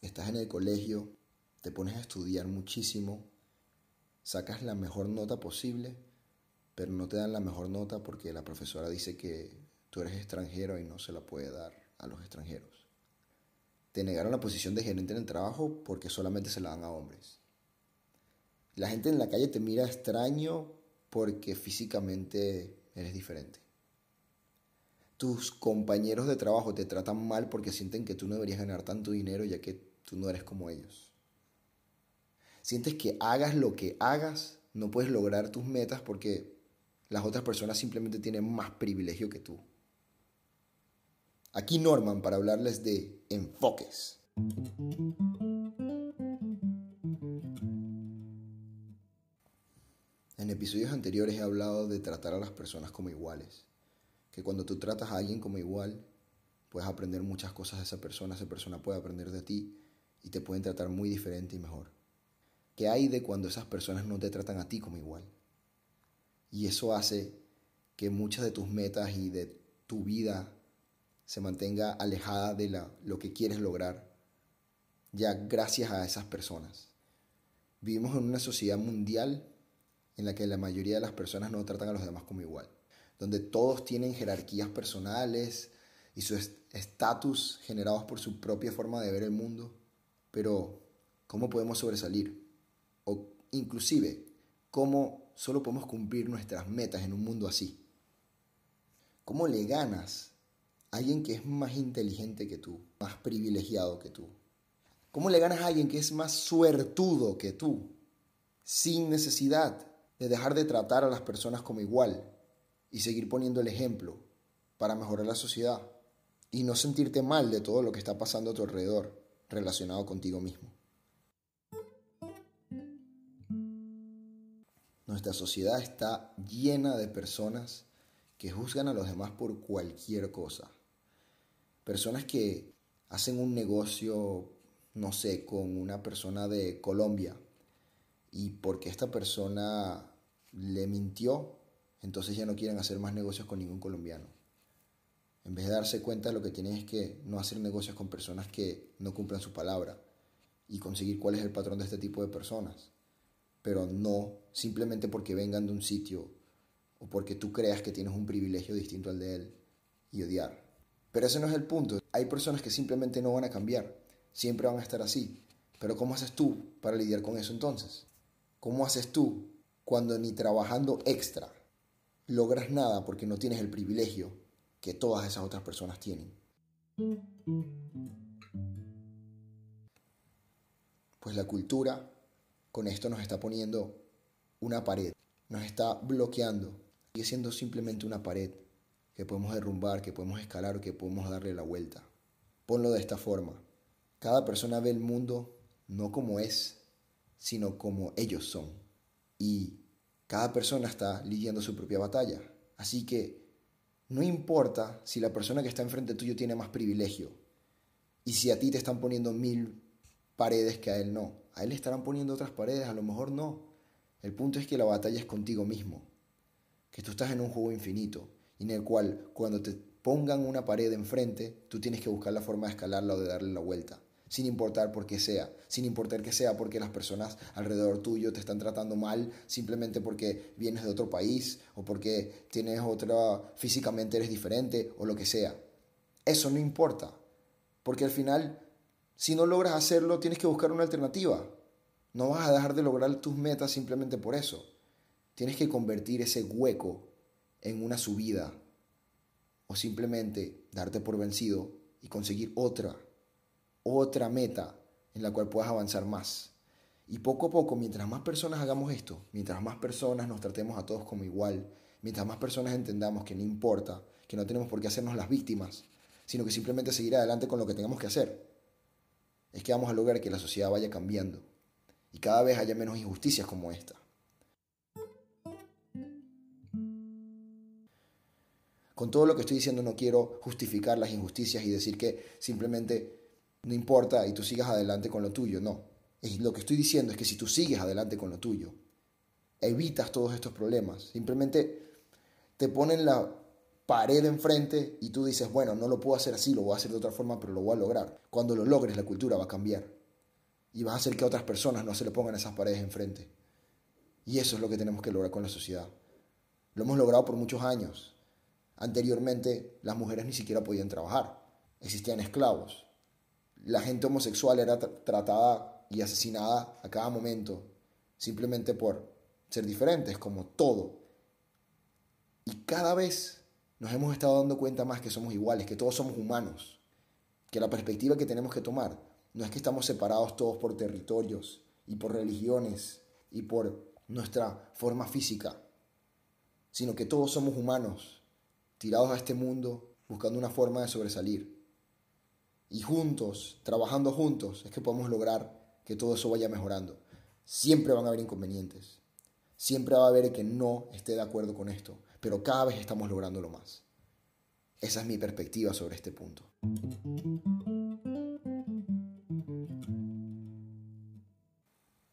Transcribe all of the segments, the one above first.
estás en el colegio, te pones a estudiar muchísimo, sacas la mejor nota posible, pero no te dan la mejor nota porque la profesora dice que tú eres extranjero y no se la puede dar a los extranjeros. Te negaron la posición de gerente en el trabajo porque solamente se la dan a hombres. La gente en la calle te mira extraño porque físicamente eres diferente. Tus compañeros de trabajo te tratan mal porque sienten que tú no deberías ganar tanto dinero ya que tú no eres como ellos. Sientes que hagas lo que hagas, no puedes lograr tus metas porque las otras personas simplemente tienen más privilegio que tú. Aquí Norman para hablarles de enfoques. En episodios anteriores he hablado de tratar a las personas como iguales. Que cuando tú tratas a alguien como igual, puedes aprender muchas cosas de esa persona, esa persona puede aprender de ti y te pueden tratar muy diferente y mejor. ¿Qué hay de cuando esas personas no te tratan a ti como igual? Y eso hace que muchas de tus metas y de tu vida se mantenga alejada de la, lo que quieres lograr, ya gracias a esas personas. Vivimos en una sociedad mundial en la que la mayoría de las personas no tratan a los demás como igual, donde todos tienen jerarquías personales y su estatus generados por su propia forma de ver el mundo, pero ¿cómo podemos sobresalir? O inclusive, ¿cómo solo podemos cumplir nuestras metas en un mundo así? ¿Cómo le ganas alguien que es más inteligente que tú, más privilegiado que tú? ¿Cómo le ganas a alguien que es más suertudo que tú, sin necesidad de dejar de tratar a las personas como igual y seguir poniendo el ejemplo para mejorar la sociedad y no sentirte mal de todo lo que está pasando a tu alrededor relacionado contigo mismo? Nuestra sociedad está llena de personas que juzgan a los demás por cualquier cosa personas que hacen un negocio, no sé, con una persona de Colombia y porque esta persona le mintió, entonces ya no quieren hacer más negocios con ningún colombiano. En vez de darse cuenta, lo que tienen es que no hacer negocios con personas que no cumplan su palabra y conseguir cuál es el patrón de este tipo de personas. Pero no simplemente porque vengan de un sitio o porque tú creas que tienes un privilegio distinto al de él y odiar. Pero ese no es el punto. Hay personas que simplemente no van a cambiar. Siempre van a estar así. Pero ¿cómo haces tú para lidiar con eso entonces? ¿Cómo haces tú cuando ni trabajando extra logras nada porque no tienes el privilegio que todas esas otras personas tienen? Pues la cultura con esto nos está poniendo una pared, nos está bloqueando, sigue siendo simplemente una pared que podemos derrumbar, que podemos escalar o que podemos darle la vuelta. Ponlo de esta forma. Cada persona ve el mundo no como es, sino como ellos son. Y cada persona está lidiando su propia batalla. Así que no importa si la persona que está enfrente tuyo tiene más privilegio y si a ti te están poniendo mil paredes que a él no. A él le estarán poniendo otras paredes, a lo mejor no. El punto es que la batalla es contigo mismo, que tú estás en un juego infinito en el cual cuando te pongan una pared enfrente, tú tienes que buscar la forma de escalarla o de darle la vuelta, sin importar por qué sea, sin importar que sea porque las personas alrededor tuyo te están tratando mal, simplemente porque vienes de otro país o porque tienes otra, físicamente eres diferente o lo que sea. Eso no importa, porque al final, si no logras hacerlo, tienes que buscar una alternativa. No vas a dejar de lograr tus metas simplemente por eso. Tienes que convertir ese hueco en una subida o simplemente darte por vencido y conseguir otra, otra meta en la cual puedas avanzar más. Y poco a poco, mientras más personas hagamos esto, mientras más personas nos tratemos a todos como igual, mientras más personas entendamos que no importa, que no tenemos por qué hacernos las víctimas, sino que simplemente seguir adelante con lo que tengamos que hacer, es que vamos a lograr que la sociedad vaya cambiando y cada vez haya menos injusticias como esta. Con todo lo que estoy diciendo no quiero justificar las injusticias y decir que simplemente no importa y tú sigas adelante con lo tuyo, no. lo que estoy diciendo es que si tú sigues adelante con lo tuyo, evitas todos estos problemas, simplemente te ponen la pared enfrente y tú dices, bueno, no lo puedo hacer así, lo voy a hacer de otra forma, pero lo voy a lograr. Cuando lo logres, la cultura va a cambiar. Y vas a hacer que otras personas no se le pongan esas paredes enfrente. Y eso es lo que tenemos que lograr con la sociedad. Lo hemos logrado por muchos años. Anteriormente las mujeres ni siquiera podían trabajar. Existían esclavos. La gente homosexual era tratada y asesinada a cada momento simplemente por ser diferentes, como todo. Y cada vez nos hemos estado dando cuenta más que somos iguales, que todos somos humanos, que la perspectiva que tenemos que tomar no es que estamos separados todos por territorios y por religiones y por nuestra forma física, sino que todos somos humanos, tirados a este mundo buscando una forma de sobresalir. Y juntos, trabajando juntos, es que podemos lograr que todo eso vaya mejorando. Siempre van a haber inconvenientes, siempre va a haber que no esté de acuerdo con esto, pero cada vez estamos lográndolo más. Esa es mi perspectiva sobre este punto.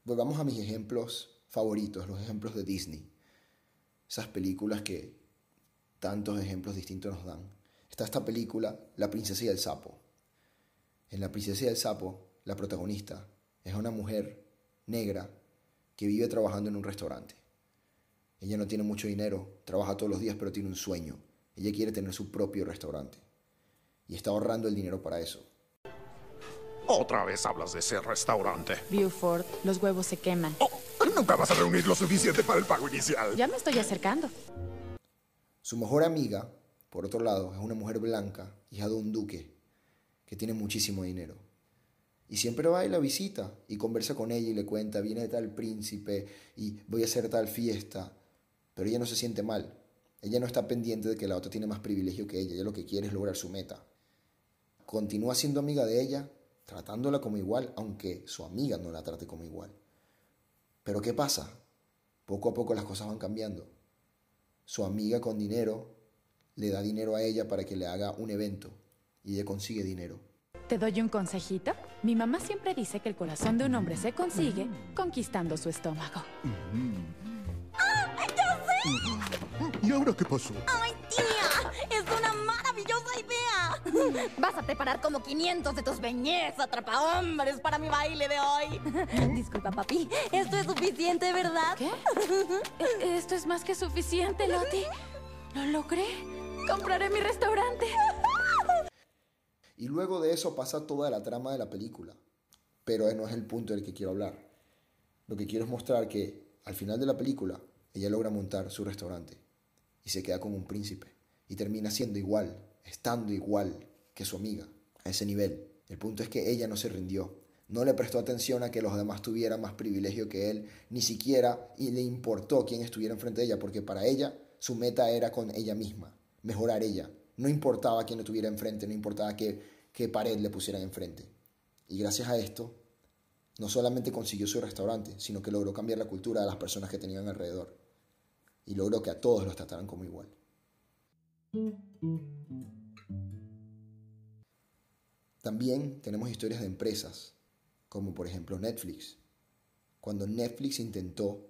Volvamos a mis ejemplos favoritos, los ejemplos de Disney. Esas películas que tantos ejemplos distintos nos dan. Está esta película, La princesa y el sapo. En La princesa y el sapo, la protagonista es una mujer negra que vive trabajando en un restaurante. Ella no tiene mucho dinero, trabaja todos los días, pero tiene un sueño. Ella quiere tener su propio restaurante. Y está ahorrando el dinero para eso. Otra vez hablas de ese restaurante. Buford, los huevos se queman. Oh, nunca vas a reunir lo suficiente para el pago inicial. Ya me estoy acercando. Su mejor amiga, por otro lado, es una mujer blanca, hija de un duque, que tiene muchísimo dinero. Y siempre va y la visita y conversa con ella y le cuenta, viene tal príncipe y voy a hacer tal fiesta. Pero ella no se siente mal. Ella no está pendiente de que la otra tiene más privilegio que ella. Ella lo que quiere es lograr su meta. Continúa siendo amiga de ella, tratándola como igual, aunque su amiga no la trate como igual. Pero ¿qué pasa? Poco a poco las cosas van cambiando. Su amiga con dinero le da dinero a ella para que le haga un evento y ella consigue dinero. ¿Te doy un consejito? Mi mamá siempre dice que el corazón de un hombre se consigue conquistando su estómago. ¿Y ahora qué pasó? ¡Ay, tía! ¡Es una maravillosa idea! Vas a preparar como 500 de tus beñez atrapahombres para mi baile de hoy. Disculpa, papi. Esto es suficiente, ¿verdad? ¿Qué? E- Esto es más que suficiente, Loti. ¿Lo logré? Compraré mi restaurante. Y luego de eso pasa toda la trama de la película. Pero no es el punto del que quiero hablar. Lo que quiero es mostrar que al final de la película ella logra montar su restaurante y se queda como un príncipe y termina siendo igual, estando igual que su amiga, a ese nivel. El punto es que ella no se rindió, no le prestó atención a que los demás tuvieran más privilegio que él, ni siquiera y le importó quién estuviera enfrente de ella, porque para ella su meta era con ella misma, mejorar ella. No importaba quién lo tuviera enfrente, no importaba qué, qué pared le pusieran enfrente. Y gracias a esto, no solamente consiguió su restaurante, sino que logró cambiar la cultura de las personas que tenían alrededor y logró que a todos los trataran como igual. También tenemos historias de empresas, como por ejemplo Netflix. Cuando Netflix intentó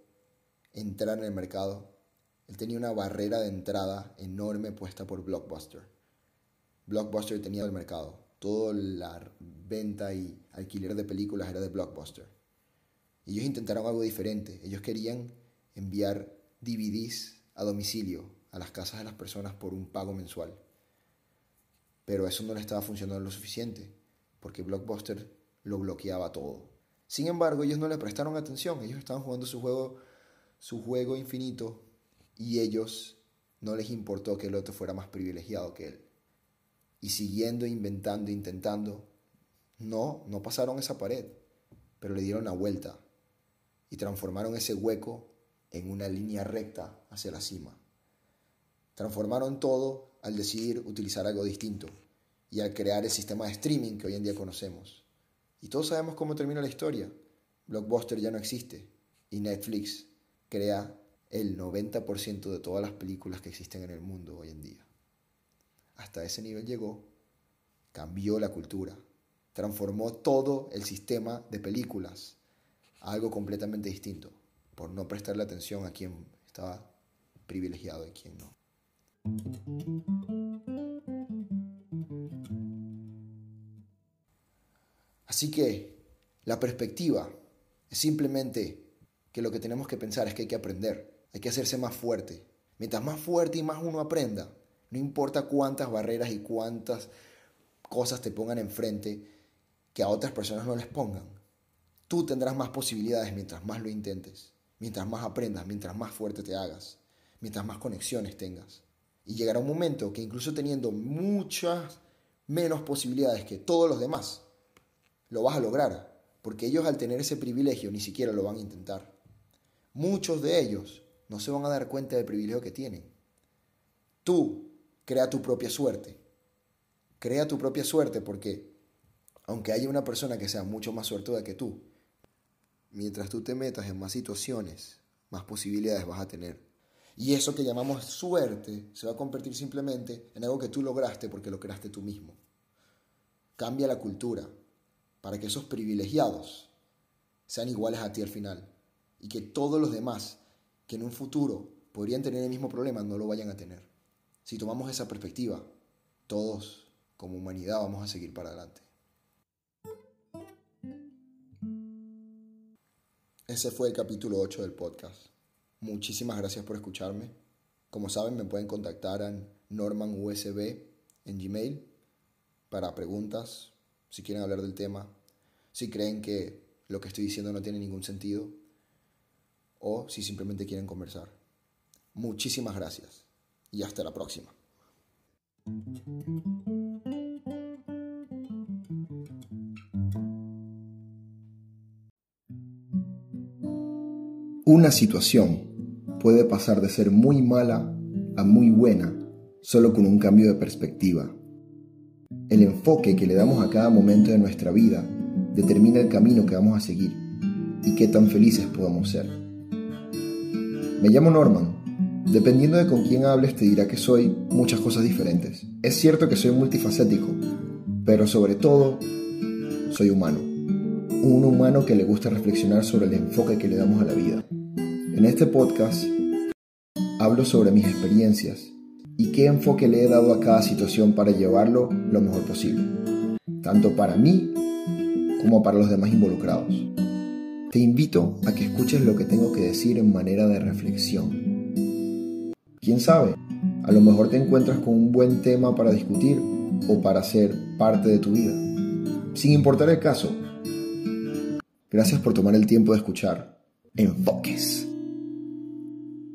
entrar en el mercado, él tenía una barrera de entrada enorme puesta por Blockbuster. Blockbuster tenía el mercado. Toda la venta y alquiler de películas era de Blockbuster. Ellos intentaron algo diferente. Ellos querían enviar DVDs a domicilio a las casas de las personas por un pago mensual. Pero eso no le estaba funcionando lo suficiente, porque Blockbuster lo bloqueaba todo. Sin embargo, ellos no le prestaron atención, ellos estaban jugando su juego, su juego infinito, y ellos no les importó que el otro fuera más privilegiado que él. Y siguiendo, inventando, intentando, no, no pasaron esa pared, pero le dieron la vuelta y transformaron ese hueco en una línea recta hacia la cima. Transformaron todo al decidir utilizar algo distinto y al crear el sistema de streaming que hoy en día conocemos. Y todos sabemos cómo termina la historia. Blockbuster ya no existe y Netflix crea el 90% de todas las películas que existen en el mundo hoy en día. Hasta ese nivel llegó, cambió la cultura, transformó todo el sistema de películas a algo completamente distinto por no prestarle atención a quien estaba privilegiado y quien no. Así que la perspectiva es simplemente que lo que tenemos que pensar es que hay que aprender, hay que hacerse más fuerte. Mientras más fuerte y más uno aprenda, no importa cuántas barreras y cuántas cosas te pongan enfrente que a otras personas no les pongan. Tú tendrás más posibilidades mientras más lo intentes, mientras más aprendas, mientras más fuerte te hagas, mientras más conexiones tengas. Y llegará un momento que incluso teniendo muchas menos posibilidades que todos los demás, lo vas a lograr, porque ellos al tener ese privilegio ni siquiera lo van a intentar. Muchos de ellos no se van a dar cuenta del privilegio que tienen. Tú crea tu propia suerte. Crea tu propia suerte porque aunque haya una persona que sea mucho más suertuda que tú, mientras tú te metas en más situaciones, más posibilidades vas a tener. Y eso que llamamos suerte se va a convertir simplemente en algo que tú lograste porque lo creaste tú mismo. Cambia la cultura para que esos privilegiados sean iguales a ti al final y que todos los demás que en un futuro podrían tener el mismo problema no lo vayan a tener. Si tomamos esa perspectiva, todos como humanidad vamos a seguir para adelante. Ese fue el capítulo 8 del podcast. Muchísimas gracias por escucharme. Como saben, me pueden contactar en normanusb en Gmail para preguntas, si quieren hablar del tema, si creen que lo que estoy diciendo no tiene ningún sentido o si simplemente quieren conversar. Muchísimas gracias y hasta la próxima. Una situación puede pasar de ser muy mala a muy buena solo con un cambio de perspectiva. El enfoque que le damos a cada momento de nuestra vida determina el camino que vamos a seguir y qué tan felices podamos ser. Me llamo Norman. Dependiendo de con quién hables te dirá que soy muchas cosas diferentes. Es cierto que soy multifacético, pero sobre todo soy humano. Un humano que le gusta reflexionar sobre el enfoque que le damos a la vida. En este podcast hablo sobre mis experiencias y qué enfoque le he dado a cada situación para llevarlo lo mejor posible, tanto para mí como para los demás involucrados. Te invito a que escuches lo que tengo que decir en manera de reflexión. ¿Quién sabe? A lo mejor te encuentras con un buen tema para discutir o para ser parte de tu vida. Sin importar el caso. Gracias por tomar el tiempo de escuchar. Enfoques.